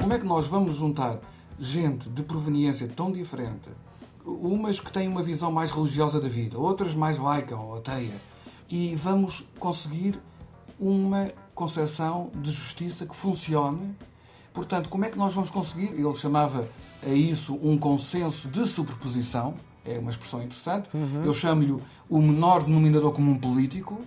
Como é que nós vamos juntar gente de proveniência tão diferente, umas que têm uma visão mais religiosa da vida, outras mais laica ou ateia, e vamos conseguir uma concepção de justiça que funcione. Portanto, como é que nós vamos conseguir? Ele chamava a isso um consenso de superposição, é uma expressão interessante. Uhum. Eu chamo-lhe o menor denominador comum político,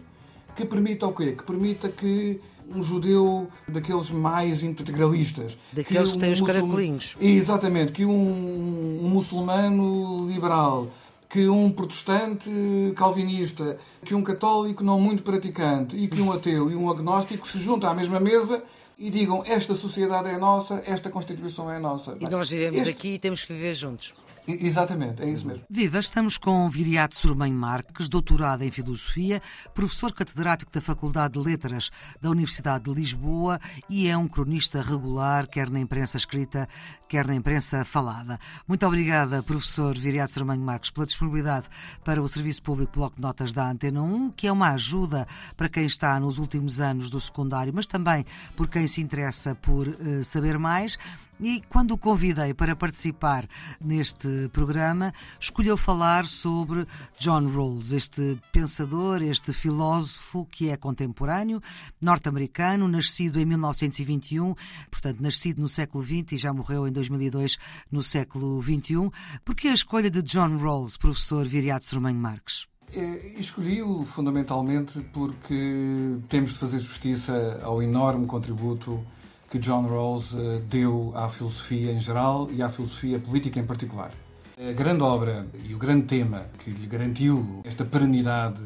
que permita o quê? Que permita que um judeu daqueles mais integralistas. Daqueles que têm um os muçulmano- caracolinhos. Exatamente, que um, um muçulmano liberal, que um protestante calvinista, que um católico não muito praticante e que um ateu e um agnóstico se juntam à mesma mesa e digam esta sociedade é nossa, esta Constituição é nossa. E nós vivemos Este- aqui e temos que viver juntos. Exatamente, é isso mesmo. Viva, estamos com Viriato Sormanho Marques, doutorado em Filosofia, professor catedrático da Faculdade de Letras da Universidade de Lisboa e é um cronista regular, quer na imprensa escrita, quer na imprensa falada. Muito obrigada, professor Viriato Sormanho Marques, pela disponibilidade para o Serviço Público Bloco de Notas da Antena 1, que é uma ajuda para quem está nos últimos anos do secundário, mas também por quem se interessa por eh, saber mais. E quando o convidei para participar neste programa, escolheu falar sobre John Rawls, este pensador, este filósofo que é contemporâneo, norte-americano, nascido em 1921, portanto, nascido no século XX e já morreu em 2002 no século XXI. Por que a escolha de John Rawls, professor Viriato Sormanho Marques? É, Escolhi-o fundamentalmente porque temos de fazer justiça ao enorme contributo que John Rawls eh, deu à filosofia em geral e à filosofia política em particular. A grande obra e o grande tema que lhe garantiu esta perenidade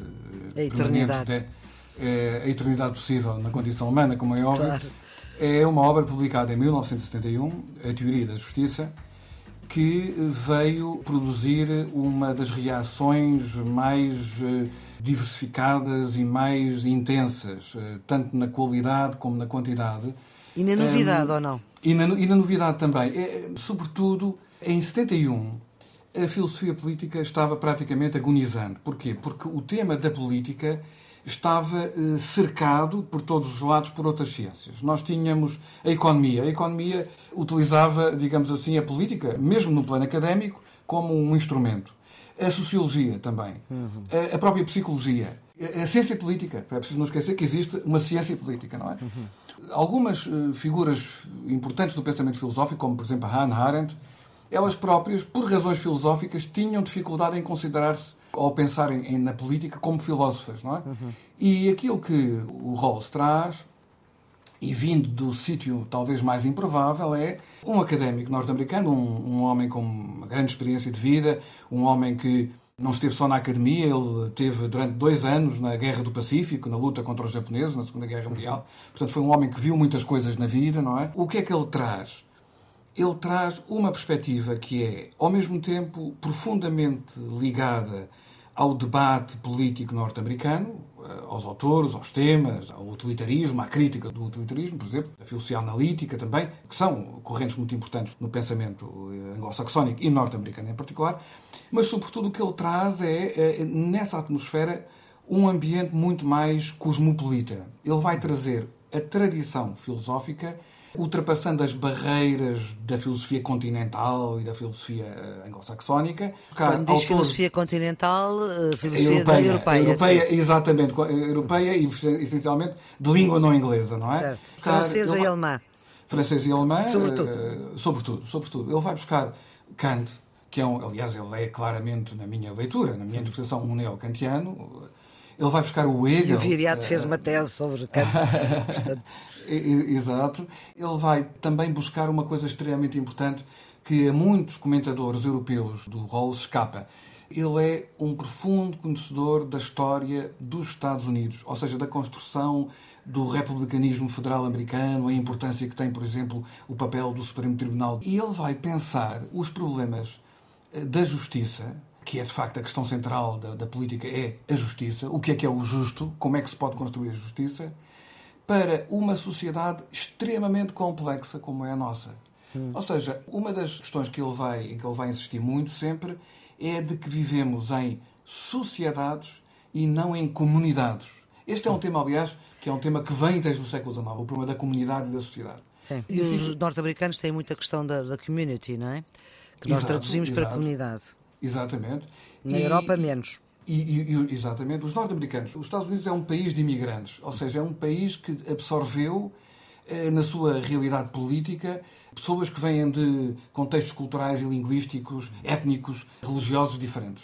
eh, A eternidade. de- eh, a eternidade possível na condição humana, como é óbvio, Claro. é uma obra publicada em 1971, A Teoria da Justiça, que veio produzir uma das reações mais diversificadas e mais intensas, tanto na qualidade como na quantidade. E na novidade, Um, ou não? E na, e na novidade também. É, sobretudo, em 71, a filosofia política estava praticamente agonizante. Porquê? Porque o tema da política estava eh, cercado por todos os lados por outras ciências. Nós tínhamos a economia. A economia utilizava, digamos assim, a política, mesmo no plano académico, como um instrumento. A sociologia também. A, a própria psicologia. A, a ciência política. É preciso não esquecer que existe uma ciência política, não é? Algumas eh, figuras importantes do pensamento filosófico, como por exemplo a Hannah Arendt, elas próprias, por razões filosóficas, tinham dificuldade em considerar-se ou pensar em, na política como filósofas, não é? E aquilo que o Rawls traz, e vindo do sítio talvez mais improvável, é um académico norte-americano, um, um homem com uma grande experiência de vida, um homem que não esteve só na academia, ele teve durante dois anos na Guerra do Pacífico, na luta contra os japoneses, na Segunda Guerra Mundial. Portanto, foi um homem que viu muitas coisas na vida, não é? O que é que ele traz? Ele traz uma perspectiva que é, ao mesmo tempo, profundamente ligada ao debate político norte-americano, eh, aos autores, aos temas, ao utilitarismo, à crítica do utilitarismo, por exemplo, a filosofia analítica também, que são correntes muito importantes no pensamento eh, anglo-saxónico e norte-americano em particular, mas sobretudo o que ele traz é, eh, nessa atmosfera, um ambiente muito mais cosmopolita. Ele vai trazer a tradição filosófica ultrapassando as barreiras da filosofia continental e da filosofia eh, anglo-saxónica. Quando diz filosofia continental, eh, filosofia europeia, europeia. europeia, exatamente, co- europeia e essencialmente de língua não inglesa, não é? Certo. Francesa e alemã. Francês e alemã, Sobretudo. eh, sobretudo, sobretudo. Ele vai buscar Kant, que é um, aliás, ele é claramente, na minha leitura, na minha interpretação, um neo-kantiano. Ele vai buscar o E Hegel. o Viriato eh, fez uma tese sobre Kant. Portanto, E- e- Exato. Ele vai também buscar uma coisa extremamente importante que a muitos comentadores europeus do Rawls escapa. Ele é um profundo conhecedor da história dos Estados Unidos, ou seja, da construção do republicanismo federal americano, a importância que tem, por exemplo, o papel do Supremo Tribunal. E ele vai pensar os problemas eh, da justiça, que é de facto a questão central da, da política, é a justiça. O que é que é o justo? Como é que se pode construir a justiça? Para uma sociedade extremamente complexa como é a nossa. Ou seja, uma das questões que ele vai, em que ele vai insistir muito sempre é de que vivemos em sociedades e não em comunidades. Este é um tema, aliás, que é um tema que vem desde o século XIX, o problema da comunidade e da sociedade. Sim. E os norte-americanos têm muita questão da, da community, não é? Que nós exato, traduzimos exato. para comunidade. Exatamente. Na e, Europa, menos. E, e, exatamente. Os norte-americanos. Os Estados Unidos é um país de imigrantes, ou seja, é um país que absorveu eh, na sua realidade política pessoas que vêm de contextos culturais e linguísticos, étnicos, religiosos diferentes.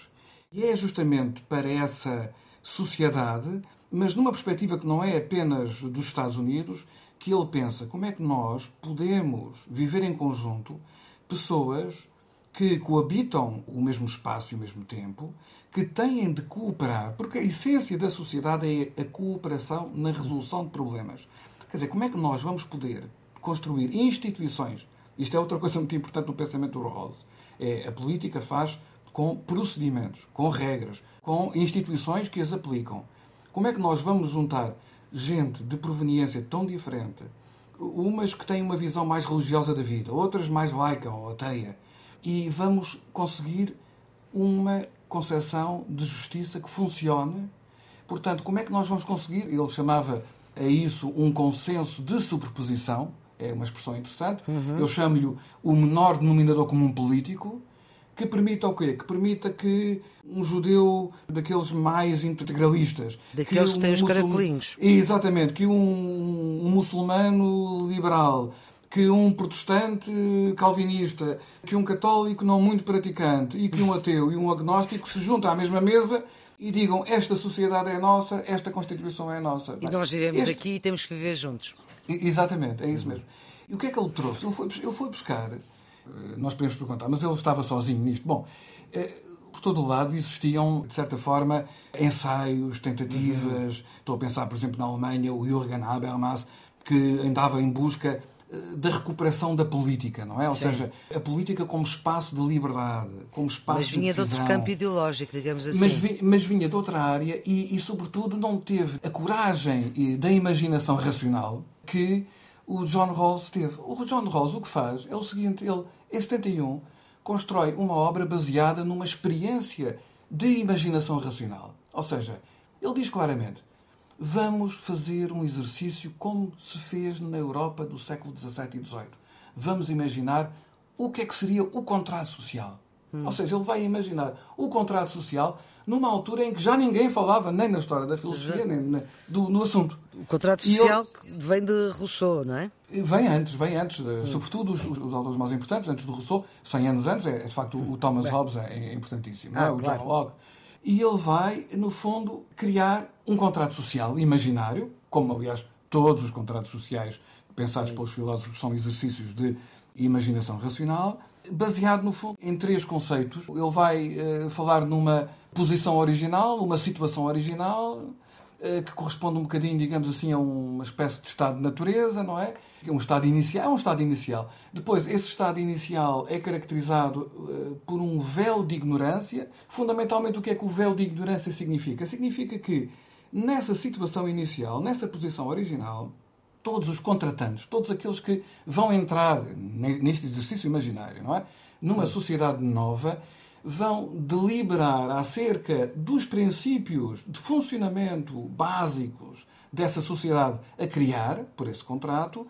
E é justamente para essa sociedade, mas numa perspectiva que não é apenas dos Estados Unidos, que ele pensa como é que nós podemos viver em conjunto pessoas que coabitam o mesmo espaço e o mesmo tempo, que têm de cooperar, porque a essência da sociedade é a cooperação na resolução de problemas. Quer dizer, como é que nós vamos poder construir instituições? Isto é outra coisa muito importante no pensamento do Rawls. É a política faz com procedimentos, com regras, com instituições que as aplicam. Como é que nós vamos juntar gente de proveniência tão diferente, umas que têm uma visão mais religiosa da vida, outras mais laica ou ateia, e vamos conseguir uma concepção de justiça que funcione. Portanto, como é que nós vamos conseguir? Ele chamava a isso um consenso de superposição, é uma expressão interessante. Uhum. Eu chamo-lhe o menor denominador comum político, que permita o quê? Que permita que um judeu daqueles mais integralistas... Daqueles que, que têm os caracolinhos. Exatamente. Que um, um muçulmano liberal que um protestante calvinista, que um católico não muito praticante e que um ateu e um agnóstico se juntam à mesma mesa e digam esta sociedade é nossa, esta Constituição é nossa. E nós vivemos este... aqui e temos que viver juntos. Exatamente, é isso mesmo. E o que é que ele trouxe? Ele foi, ele foi buscar eh, nós podemos perguntar, mas ele estava sozinho nisto. Bom, eh, por todo o lado existiam, de certa forma, ensaios, tentativas. Uhum. Estou a pensar, por exemplo, na Alemanha, o Jürgen Habermas, que andava em busca da recuperação da política, não é? Ou Sim. seja, a política como espaço de liberdade, como espaço de Mas vinha de, de outro campo ideológico, digamos assim. Mas, vi, mas vinha de outra área e, e, sobretudo, não teve a coragem da imaginação racional que o John Rawls teve. O John Rawls o que faz é o seguinte, ele, em 71, constrói uma obra baseada numa experiência de imaginação racional. Ou seja, ele diz claramente, vamos fazer um exercício como se fez na Europa do século XVII e XVIII. Vamos imaginar o que é que seria o contrato social. Hum. Ou seja, ele vai imaginar o contrato social numa altura em que já ninguém falava nem na história da filosofia, nem na, do, no assunto. O contrato social eu, vem de Rousseau, não é? Vem antes, vem antes. De, sobretudo os, os, autores mais importantes, antes do Rousseau, 100 anos antes, é, de facto o, Thomas Bem. Hobbes é, é importantíssimo, ah, é? o claro. John Locke. E ele vai, no fundo, criar um contrato social imaginário, como aliás todos os contratos sociais pensados Sim. pelos filósofos são exercícios de imaginação racional, baseado no fundo em três conceitos. Ele vai uh, falar numa posição original, uma situação original, que corresponde um bocadinho, digamos assim, a uma espécie de estado de natureza, não é? Um estado inicial, é um estado inicial. Depois, esse estado inicial é caracterizado uh, por um véu de ignorância. Fundamentalmente, o que é que o véu de ignorância significa? Significa que nessa situação inicial, nessa posição original, todos os contratantes, todos aqueles que vão entrar neste exercício imaginário, não é? Numa sociedade nova, vão deliberar acerca dos princípios de funcionamento básicos dessa sociedade a criar, por esse contrato,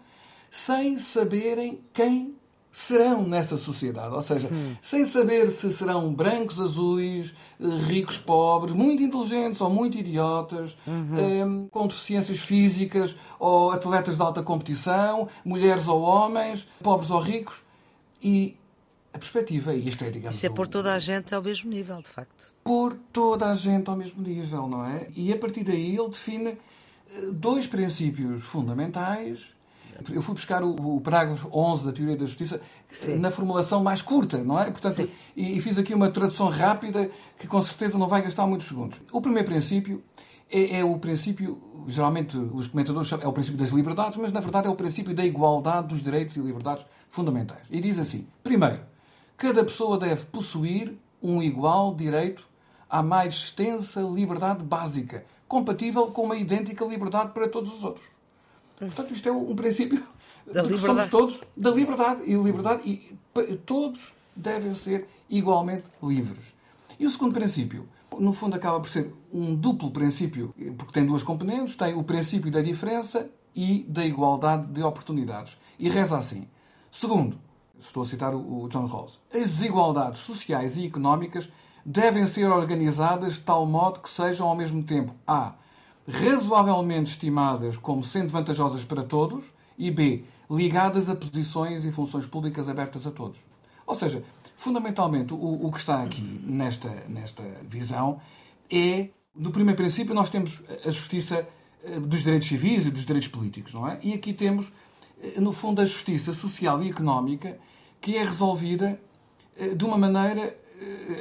sem saberem quem serão nessa sociedade. Ou seja, hum. sem saber se serão brancos, azuis, ricos, pobres, muito inteligentes ou muito idiotas, uhum. um, com deficiências físicas ou atletas de alta competição, mulheres ou homens, pobres ou ricos. E a perspectiva, e isto é, digamos. Isso é pôr toda a gente ao mesmo nível, de facto. Pôr toda a gente ao mesmo nível, não é? E a partir daí ele define eh, dois princípios fundamentais eu fui buscar o, o parágrafo 11 da Teoria da Justiça Sim. na formulação mais curta, não é? Portanto, e, e, fiz aqui uma tradução rápida que com certeza não vai gastar muitos segundos. O primeiro princípio é, é o princípio, geralmente os comentadores chamam, é o princípio das liberdades, mas na verdade é o princípio da igualdade dos direitos e liberdades fundamentais. E diz assim: primeiro, cada pessoa deve possuir um igual direito à mais extensa liberdade básica, compatível com uma idêntica liberdade para todos os outros. Portanto, isto é um princípio da que somos todos da liberdade. E liberdade e todos devem ser igualmente livres. E o segundo princípio, no fundo, acaba por ser um duplo princípio, porque tem duas componentes: tem o princípio da diferença e da igualdade de oportunidades. E reza assim. Segundo, estou a citar o John Rawls, as desigualdades sociais e económicas devem ser organizadas de tal modo que sejam ao mesmo tempo A. razoavelmente estimadas como sendo vantajosas para todos e B. ligadas a posições e funções públicas abertas a todos. Ou seja, fundamentalmente o, o que está aqui nesta, nesta visão é, no primeiro princípio, nós temos a justiça eh, dos direitos civis e dos direitos políticos, não é? E aqui temos, no fundo, a justiça social e económica que é resolvida eh, de uma maneira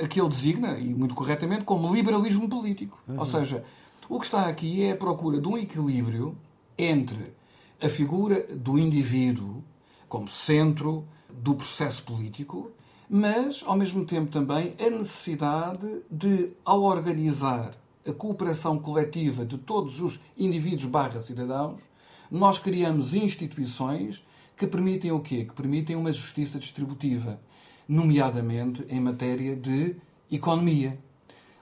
a que ele designa, e muito corretamente, como liberalismo político. Uhum. Ou seja, o que está aqui é a procura de um equilíbrio entre a figura do indivíduo como centro do processo político, mas, ao mesmo tempo, também a necessidade de, ao organizar a cooperação coletiva de todos os indivíduos barra cidadãos, nós criamos instituições que permitem o quê? Que permitem uma justiça distributiva, nomeadamente em matéria de economia.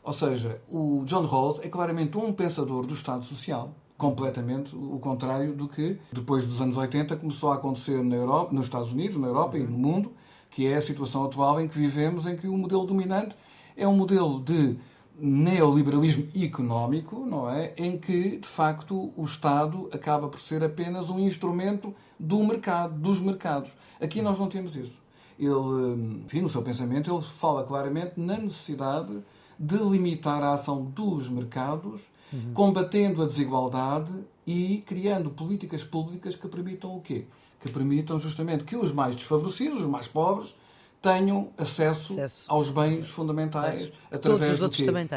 Ou seja, o John Rawls é claramente um pensador do Estado Social, completamente o contrário do que depois dos anos 80 começou a acontecer na Europa, nos Estados Unidos, na Europa e no mundo, que é a situação atual em que vivemos, em que o modelo dominante é um modelo de neoliberalismo económico, não é? Em que, de facto, o Estado acaba por ser apenas um instrumento do mercado, dos mercados. Aqui nós não temos isso. Ele, enfim, no seu pensamento, ele fala claramente na necessidade de limitar a ação dos mercados, uhum. combatendo a desigualdade e criando políticas públicas que permitam o quê? Que permitam justamente que os mais desfavorecidos, os mais pobres, tenham acesso, acesso. aos bens fundamentais é. através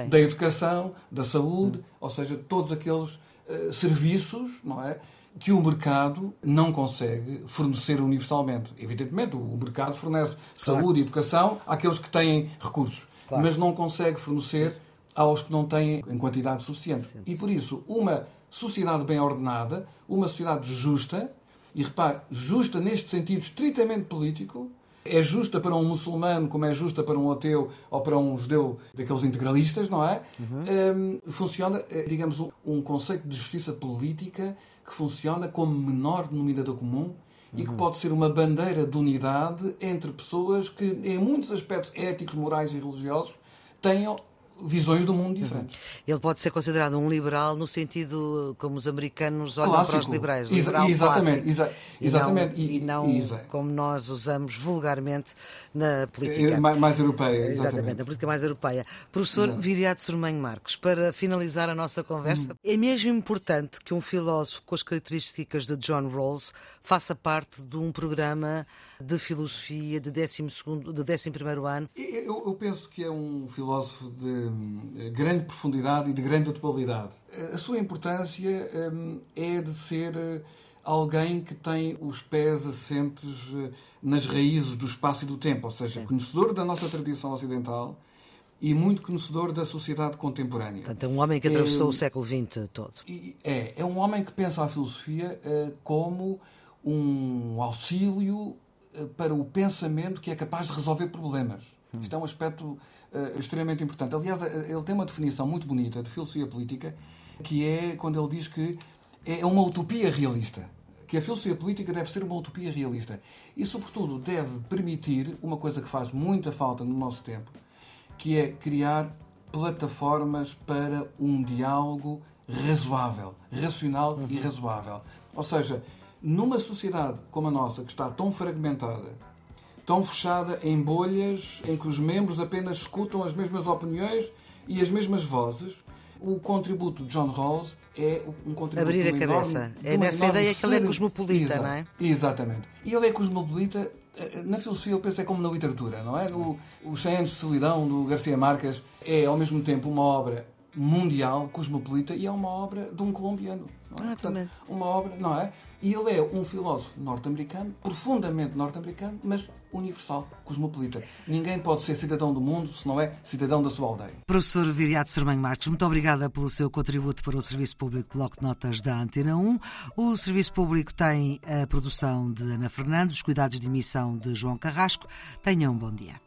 da educação, da saúde, hum. ou seja, todos aqueles uh, serviços, não é? que o mercado não consegue fornecer universalmente. Evidentemente, o mercado fornece claro. saúde e educação àqueles que têm recursos, claro. mas não consegue fornecer aos que não têm em quantidade suficiente. Sim. E por isso, uma sociedade bem ordenada, uma sociedade justa, e repare, justa neste sentido estritamente político, é justa para um muçulmano como é justa para um ateu ou para um judeu daqueles integralistas, não é? Uhum. Um, funciona, eh, digamos, um, um, conceito de justiça política que funciona como menor denominador comum e que uhum. pode ser uma bandeira de unidade entre pessoas que, em muitos aspectos éticos, morais e religiosos, tenham visões do mundo diferentes. Uhum. Ele pode ser considerado um liberal no sentido como os americanos olham Clássico. para os liberais. Liberal exatamente, exa exatamente. E não, e não como nós usamos vulgarmente na política. Mais, mais europeia, exatamente. exatamente. Na política mais europeia. Professor Exato. Viriato Sormanho Marques, para finalizar a nossa conversa, uhum. é mesmo importante que um filósofo com as características de John Rawls faça parte de um programa de filosofia de 12 de 11 ano? Eu, eu penso que é um filósofo de eh, grande profundidade e de grande atualidade. A sua importância hum, é de ser eh, alguém que tem os pés assentes eh, nas raízes do espaço e do tempo, ou seja, Sim. conhecedor da nossa tradição ocidental e muito conhecedor da sociedade contemporânea. Portanto, é um homem que atravessou é, o século XX todo. É, é um homem que pensa a filosofia como um auxílio para o pensamento que é capaz de resolver problemas. Hum. Isto é um aspecto uh, extremamente importante. Aliás, eh, ele tem uma definição muito bonita de filosofia política, que é quando ele diz que é uma utopia realista. Que a filosofia política deve ser uma utopia realista. E, sobretudo, deve permitir uma coisa que faz muita falta no nosso tempo, que é criar plataformas para um diálogo razoável, racional uhum. e razoável. Ou seja, numa sociedade como a nossa, que está tão fragmentada, tão fechada em bolhas em que os membros apenas escutam as mesmas opiniões e as mesmas vozes, o contributo de John Rawls é um contributo Abrir a cabeça. é nessa ideia que ele é cosmopolita, Exato, não é? Exatamente. E ele é cosmopolita, eh, na filosofia eu penso é como na literatura, não é? O, o 100 anos de solidão, do Garcia Marques, é ao mesmo tempo uma obra mundial, cosmopolita, e é uma obra de um colombiano. É? Ah, Portanto, uma obra, não é? E ele é um filósofo norte-americano, profundamente norte-americano, mas universal, cosmopolita. Ninguém pode ser cidadão do mundo se não é cidadão da sua aldeia. Professor Viriato Sermanho Marques, muito obrigada pelo seu contributo para o Serviço Público Bloco de Notas da Antena 1. O Serviço Público tem a produção de Ana Fernandes, os cuidados de emissão de João Carrasco. Tenham um bom dia.